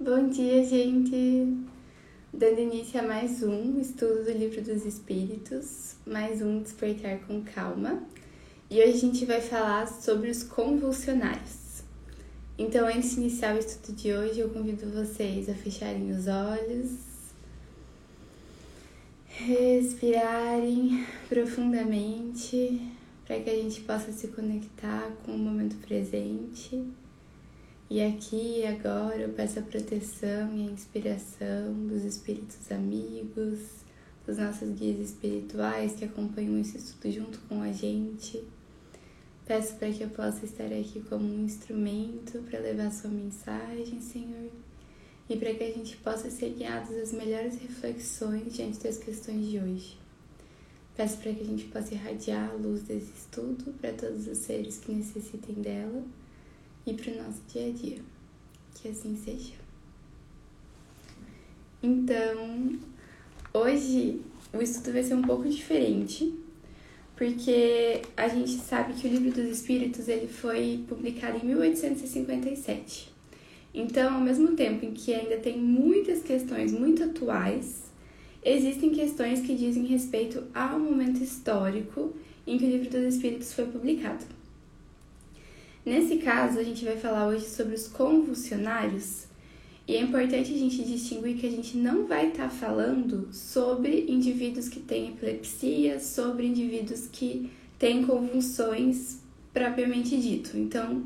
Bom dia, gente! Dando início a mais um estudo do Livro dos Espíritos, mais um Despertar com Calma. E hoje a gente vai falar sobre os convulsionários. Então, antes de iniciar o estudo de hoje, eu convido vocês a fecharem os olhos, respirarem profundamente para que a gente possa se conectar com o momento presente e aqui e agora eu peço a proteção e a inspiração dos espíritos amigos, dos nossos guias espirituais que acompanham esse estudo junto com a gente. Peço para que eu possa estar aqui como um instrumento para levar sua mensagem, Senhor, e para que a gente possa ser guiados às melhores reflexões diante das questões de hoje. Peço para que a gente possa irradiar a luz desse estudo para todos os seres que necessitem dela e para o nosso dia a dia. Que assim seja. Então, hoje o estudo vai ser um pouco diferente, porque a gente sabe que o Livro dos Espíritos ele foi publicado em 1857. Então, ao mesmo tempo em que ainda tem muitas questões muito atuais, existem questões que dizem respeito ao momento histórico em que o Livro dos Espíritos foi publicado. Nesse caso, a gente vai falar hoje sobre os convulsionários e é importante a gente distinguir que a gente não vai estar tá falando sobre indivíduos que têm epilepsia, sobre indivíduos que têm convulsões propriamente dito. Então,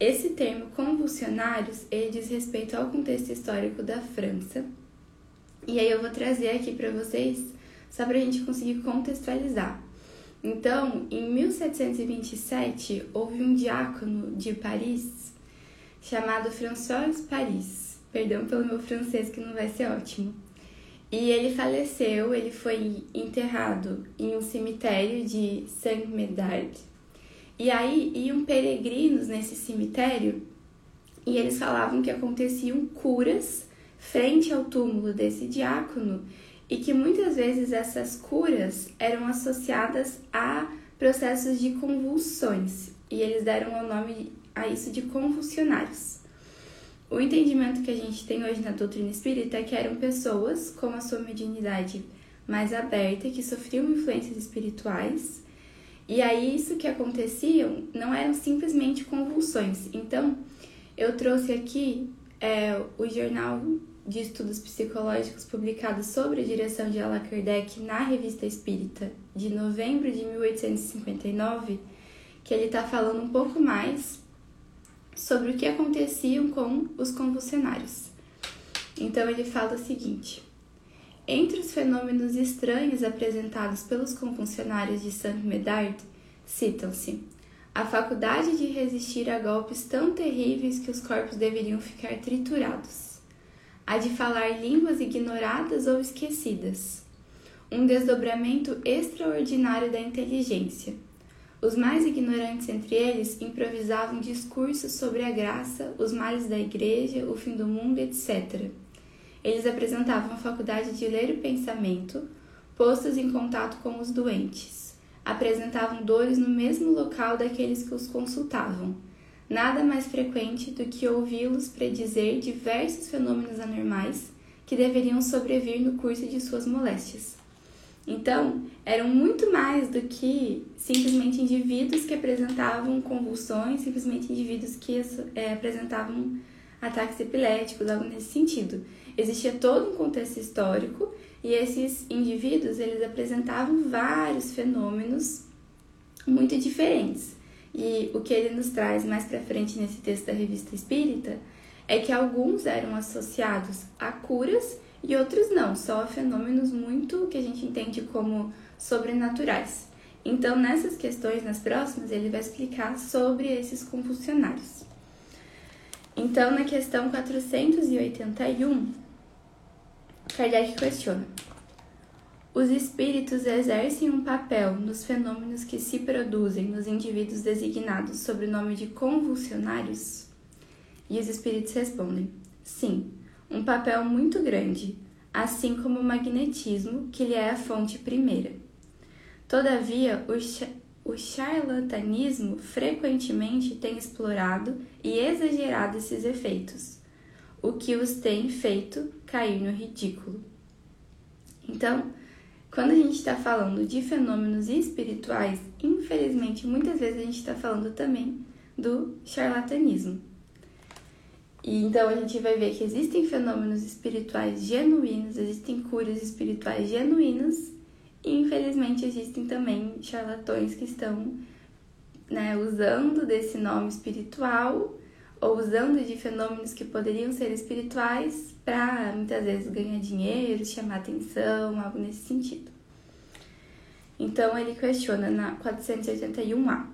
esse termo convulsionários, ele diz respeito ao contexto histórico da França. E aí eu vou trazer aqui para vocês, só para a gente conseguir contextualizar. Então, em 1727, houve um diácono de Paris chamado François Paris. Perdão pelo meu francês que não vai ser ótimo. E ele faleceu, ele foi enterrado em um cemitério de Saint-Médard. E aí iam peregrinos nesse cemitério e eles falavam que aconteciam curas frente ao túmulo desse diácono e que muitas vezes essas curas eram associadas a processos de convulsões e eles deram o nome a isso de convulsionários. O entendimento que a gente tem hoje na doutrina espírita é que eram pessoas com a sua mediunidade mais aberta que sofriam influências espirituais e aí isso que aconteciam não eram simplesmente convulsões. Então eu trouxe aqui é, o jornal de estudos psicológicos publicado sobre a direção de Allan Kardec na Revista Espírita de novembro de 1859, que ele está falando um pouco mais sobre o que aconteciam com os convulsionários. Então ele fala o seguinte: entre os fenômenos estranhos apresentados pelos convulsionários de Saint-Médard, citam-se a faculdade de resistir a golpes tão terríveis que os corpos deveriam ficar triturados a de falar línguas ignoradas ou esquecidas, um desdobramento extraordinário da inteligência. Os mais ignorantes entre eles improvisavam discursos sobre a graça, os males da igreja, o fim do mundo, etc. Eles apresentavam a faculdade de ler o pensamento, postos em contato com os doentes. Apresentavam dores no mesmo local daqueles que os consultavam nada mais frequente do que ouvi-los predizer diversos fenômenos anormais que deveriam sobrevir no curso de suas moléstias. Então, eram muito mais do que simplesmente indivíduos que apresentavam convulsões, simplesmente indivíduos que é, apresentavam ataques epiléticos, algo nesse sentido. Existia todo um contexto histórico e esses indivíduos eles apresentavam vários fenômenos muito diferentes. E o que ele nos traz mais para frente nesse texto da Revista Espírita é que alguns eram associados a curas e outros não, só a fenômenos muito que a gente entende como sobrenaturais. Então, nessas questões, nas próximas, ele vai explicar sobre esses convulsionários. Então, na questão 481, Kardec questiona: os espíritos exercem um papel nos fenômenos que se produzem nos indivíduos designados sob o nome de convulsionários? E os espíritos respondem: sim, um papel muito grande, assim como o magnetismo, que lhe é a fonte primeira. Todavia, o, o charlatanismo frequentemente tem explorado e exagerado esses efeitos. o que os tem feito cair no ridículo. Então, quando a gente está falando de fenômenos espirituais, infelizmente, muitas vezes a gente está falando também do charlatanismo. E então a gente vai ver que existem fenômenos espirituais genuínos, existem curas espirituais genuínas, e infelizmente existem também charlatões que estão né, usando desse nome espiritual ou usando de fenômenos que poderiam ser espirituais para muitas vezes ganhar dinheiro, chamar atenção, algo nesse sentido. Então ele questiona na 481A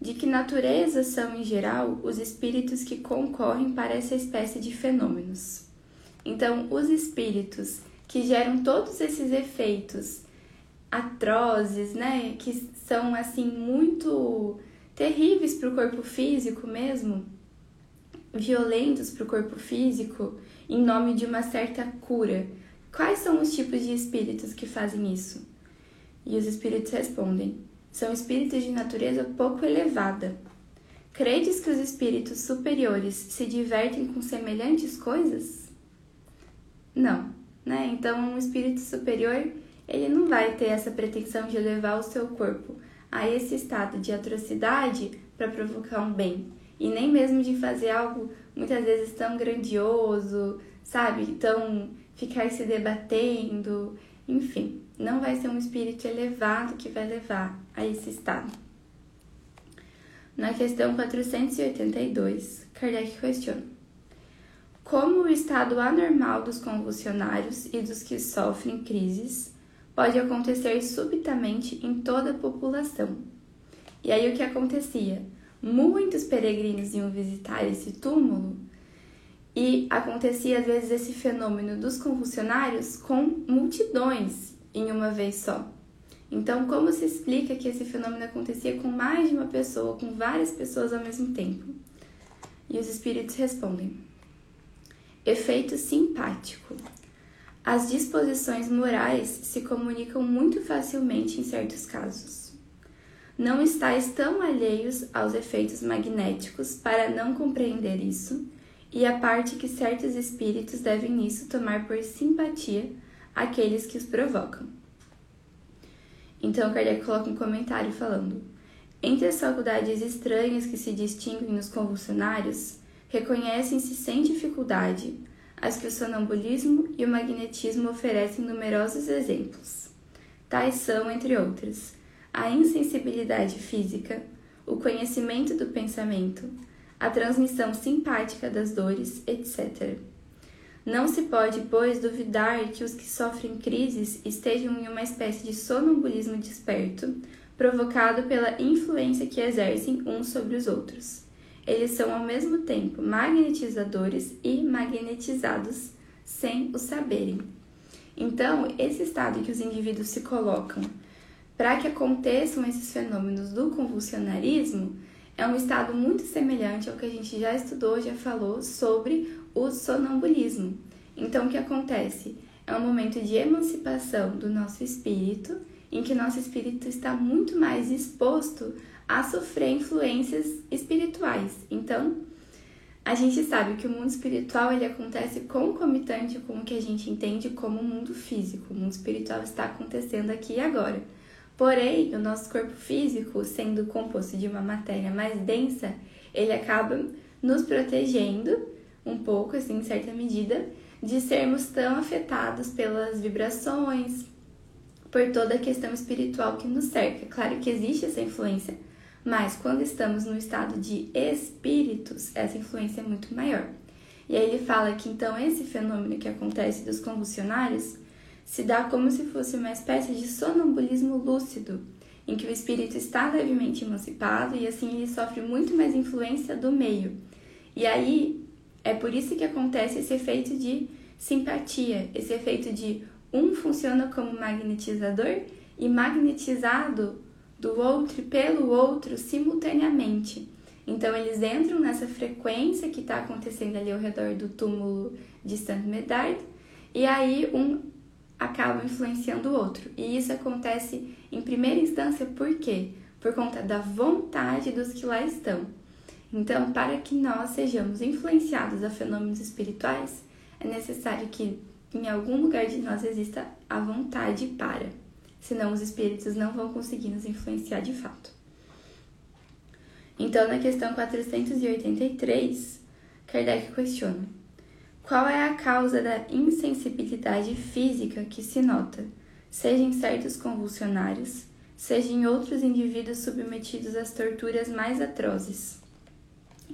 de que natureza são em geral os espíritos que concorrem para essa espécie de fenômenos. Então, os espíritos que geram todos esses efeitos atrozes, né, que são assim muito terríveis para o corpo físico mesmo, violentos para o corpo físico em nome de uma certa cura. Quais são os tipos de espíritos que fazem isso? E os espíritos respondem: são espíritos de natureza pouco elevada. Credes que os espíritos superiores se divertem com semelhantes coisas? Não, né? Então, um espírito superior, ele não vai ter essa pretensão de levar o seu corpo a esse estado de atrocidade para provocar um bem e nem mesmo de fazer algo muitas vezes tão grandioso, sabe? Então, ficar se debatendo, enfim, não vai ser um espírito elevado que vai levar a esse estado. Na questão 482, Kardec questiona: Como o estado anormal dos convulsionários e dos que sofrem crises pode acontecer subitamente em toda a população? E aí o que acontecia? Muitos peregrinos iam visitar esse túmulo e acontecia às vezes esse fenômeno dos convulsionários com multidões em uma vez só. Então, como se explica que esse fenômeno acontecia com mais de uma pessoa, com várias pessoas ao mesmo tempo? E os espíritos respondem: Efeito simpático. As disposições morais se comunicam muito facilmente em certos casos não estáis tão alheios aos efeitos magnéticos para não compreender isso, e a parte que certos espíritos devem nisso tomar por simpatia aqueles que os provocam. Então Kardec coloca um comentário falando: Entre as faculdades estranhas que se distinguem nos convulsionários, reconhecem-se sem dificuldade as que o sonambulismo e o magnetismo oferecem numerosos exemplos. Tais são, entre outras, a insensibilidade física, o conhecimento do pensamento, a transmissão simpática das dores, etc. Não se pode, pois, duvidar que os que sofrem crises estejam em uma espécie de sonambulismo desperto, provocado pela influência que exercem uns sobre os outros. Eles são ao mesmo tempo magnetizadores e magnetizados sem o saberem. Então, esse estado que os indivíduos se colocam para que aconteçam esses fenômenos do convulsionarismo, é um estado muito semelhante ao que a gente já estudou, já falou sobre o sonambulismo. Então, o que acontece? É um momento de emancipação do nosso espírito, em que nosso espírito está muito mais exposto a sofrer influências espirituais. Então, a gente sabe que o mundo espiritual ele acontece concomitante com o que a gente entende como o mundo físico. O mundo espiritual está acontecendo aqui e agora. Porém, o nosso corpo físico, sendo composto de uma matéria mais densa, ele acaba nos protegendo um pouco, assim, em certa medida, de sermos tão afetados pelas vibrações, por toda a questão espiritual que nos cerca. Claro que existe essa influência, mas quando estamos no estado de espíritos, essa influência é muito maior. E aí ele fala que então esse fenômeno que acontece dos convulsionários se dá como se fosse uma espécie de sonambulismo lúcido, em que o espírito está levemente emancipado e assim ele sofre muito mais influência do meio. E aí é por isso que acontece esse efeito de simpatia, esse efeito de um funciona como magnetizador e magnetizado do outro pelo outro simultaneamente. Então eles entram nessa frequência que está acontecendo ali ao redor do túmulo de Saint Medard e aí um acaba influenciando o outro. E isso acontece em primeira instância por quê? Por conta da vontade dos que lá estão. Então, para que nós sejamos influenciados a fenômenos espirituais, é necessário que em algum lugar de nós exista a vontade para, senão os espíritos não vão conseguir nos influenciar de fato. Então, na questão 483, Kardec questiona: qual é a causa da insensibilidade física que se nota, seja em certos convulsionários, seja em outros indivíduos submetidos às torturas mais atrozes?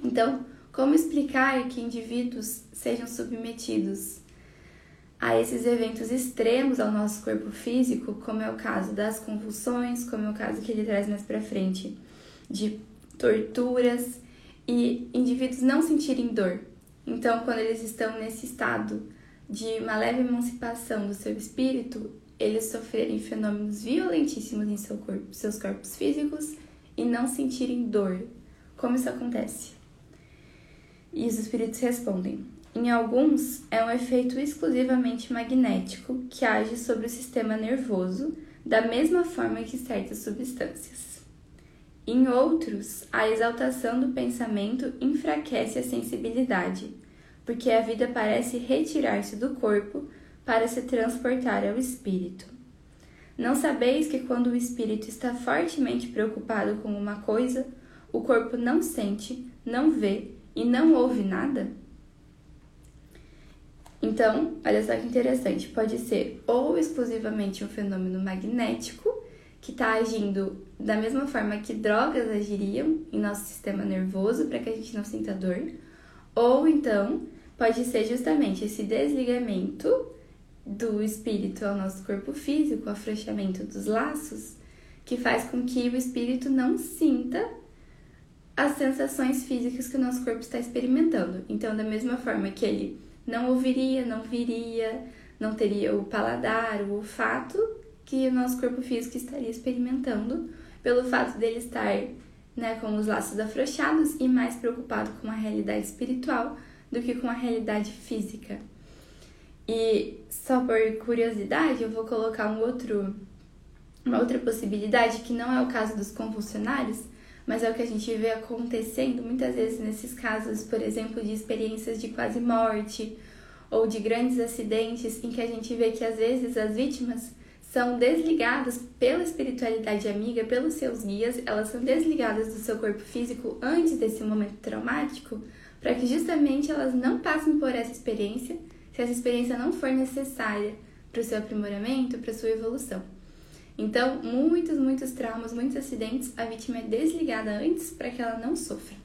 Então, como explicar que indivíduos sejam submetidos a esses eventos extremos ao nosso corpo físico, como é o caso das convulsões, como é o caso que ele traz mais para frente, de torturas e indivíduos não sentirem dor. Então, quando eles estão nesse estado de uma leve emancipação do seu espírito, eles sofrerem fenômenos violentíssimos em seu corpo, seus corpos físicos e não sentirem dor. Como isso acontece? E os espíritos respondem: em alguns, é um efeito exclusivamente magnético que age sobre o sistema nervoso, da mesma forma que certas substâncias. Em outros, a exaltação do pensamento enfraquece a sensibilidade, porque a vida parece retirar-se do corpo para se transportar ao espírito. Não sabeis que quando o espírito está fortemente preocupado com uma coisa, o corpo não sente, não vê e não ouve nada? Então, olha só que interessante, pode ser ou exclusivamente um fenômeno magnético, que está agindo da mesma forma que drogas agiriam em nosso sistema nervoso para que a gente não sinta dor, ou então pode ser justamente esse desligamento do espírito ao nosso corpo físico, o afrouxamento dos laços, que faz com que o espírito não sinta as sensações físicas que o nosso corpo está experimentando. Então, da mesma forma que ele não ouviria, não viria, não teria o paladar, o olfato que o nosso corpo físico estaria experimentando pelo fato dele estar né, com os laços afrouxados e mais preocupado com a realidade espiritual do que com a realidade física. E só por curiosidade, eu vou colocar um outro, uma outra possibilidade que não é o caso dos convulsionários, mas é o que a gente vê acontecendo muitas vezes nesses casos, por exemplo, de experiências de quase morte ou de grandes acidentes, em que a gente vê que às vezes as vítimas são desligadas pela espiritualidade amiga, pelos seus guias, elas são desligadas do seu corpo físico antes desse momento traumático, para que justamente elas não passem por essa experiência, se essa experiência não for necessária para o seu aprimoramento, para a sua evolução. Então, muitos, muitos traumas, muitos acidentes, a vítima é desligada antes para que ela não sofra.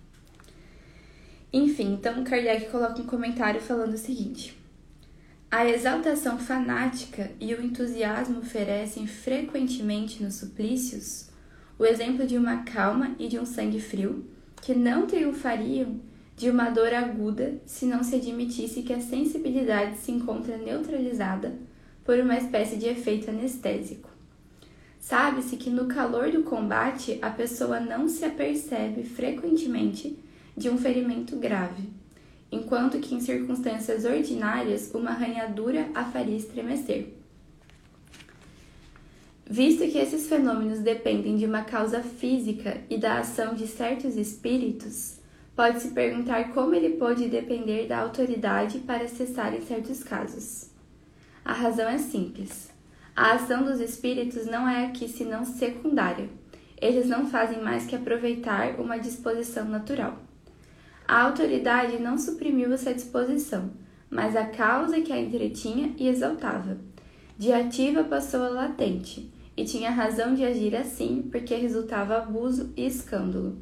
Enfim, então Kardec coloca um comentário falando o seguinte: A exaltação fanática e o entusiasmo oferecem frequentemente nos suplícios o exemplo de uma calma e de um sangue frio que não triunfariam de uma dor aguda se não se admitisse que a sensibilidade se encontra neutralizada por uma espécie de efeito anestésico. Sabe-se que no calor do combate a pessoa não se apercebe frequentemente de um ferimento grave, enquanto que em circunstâncias ordinárias uma arranhadura a faria estremecer. Visto que esses fenômenos dependem de uma causa física e da ação de certos espíritos, pode-se perguntar como ele pode depender da autoridade para cessar em certos casos. A razão é simples. A ação dos espíritos não é aqui senão secundária. Eles não fazem mais que aproveitar uma disposição natural. A autoridade não suprimiu essa disposição, mas a causa que a entretinha e exaltava. De ativa passou a latente, e tinha razão de agir assim, porque resultava abuso e escândalo.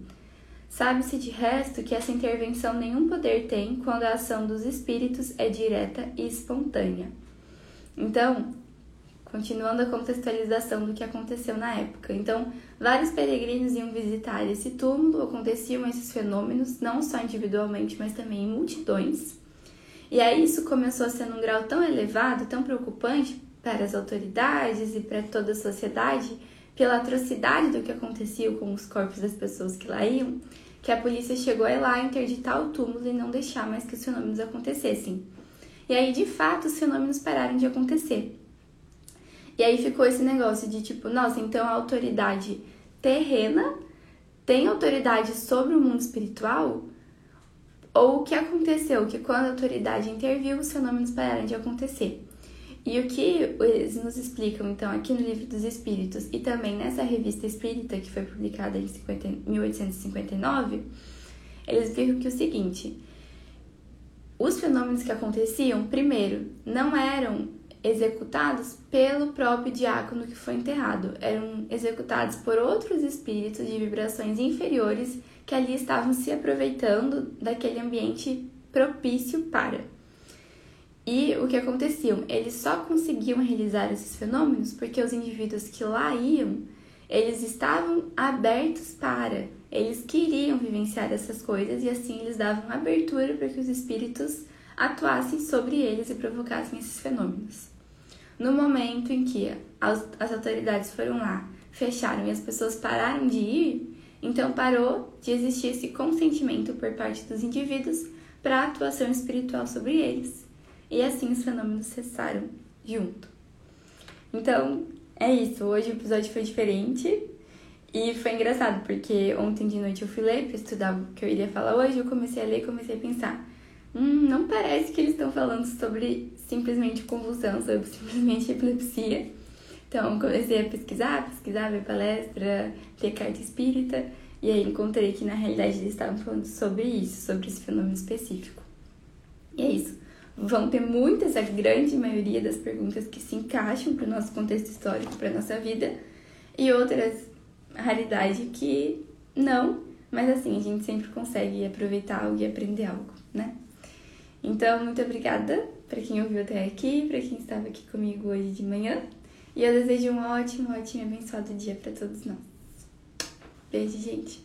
Sabe-se de resto que essa intervenção nenhum poder tem quando a ação dos espíritos é direta e espontânea. Então, continuando a contextualização do que aconteceu na época. Então, vários peregrinos iam visitar esse túmulo, aconteciam esses fenômenos, não só individualmente, mas também em multidões. E aí isso começou a ser num grau tão elevado, tão preocupante para as autoridades e para toda a sociedade, pela atrocidade do que acontecia com os corpos das pessoas que lá iam, que a polícia chegou a ir lá interditar o túmulo e não deixar mais que os fenômenos acontecessem. E aí, de fato, os fenômenos pararam de acontecer. E aí ficou esse negócio de tipo, nossa, então a autoridade terrena tem autoridade sobre o mundo espiritual? Ou o que aconteceu? Que quando a autoridade interviu, os fenômenos pararam de acontecer. E o que eles nos explicam, então, aqui no Livro dos Espíritos e também nessa revista espírita que foi publicada em 50, 1859, eles explicam que o seguinte: os fenômenos que aconteciam, primeiro, não eram executados pelo próprio diácono que foi enterrado, eram executados por outros espíritos de vibrações inferiores que ali estavam se aproveitando daquele ambiente propício para. E o que aconteciam? Eles só conseguiam realizar esses fenômenos porque os indivíduos que lá iam, eles estavam abertos para, eles queriam vivenciar essas coisas e assim eles davam abertura para que os espíritos atuassem sobre eles e provocassem esses fenômenos. No momento em que as, as autoridades foram lá, fecharam e as pessoas pararam de ir, então parou de existir esse consentimento por parte dos indivíduos para a atuação espiritual sobre eles. E assim os fenômenos cessaram junto. Então, é isso. Hoje o episódio foi diferente. E foi engraçado, porque ontem de noite eu fui ler para estudar o que eu iria falar hoje. Eu comecei a ler e comecei a pensar: hum, não parece que eles estão falando sobre simplesmente convulsão, sobre simplesmente epilepsia. Então, comecei a pesquisar, pesquisar, ver palestra, ter carta espírita, e aí encontrei que na realidade eles estavam falando sobre isso, sobre esse fenômeno específico. E é isso. Vão ter muitas, a grande maioria das perguntas que se encaixam para o nosso contexto histórico, para a nossa vida, e outras raridade que não, mas assim, a gente sempre consegue aproveitar algo e aprender algo, né? Então, muito obrigada para quem ouviu até aqui, para quem estava aqui comigo hoje de manhã. E eu desejo um ótimo, ótimo e abençoado dia para todos nós. Beijo, gente.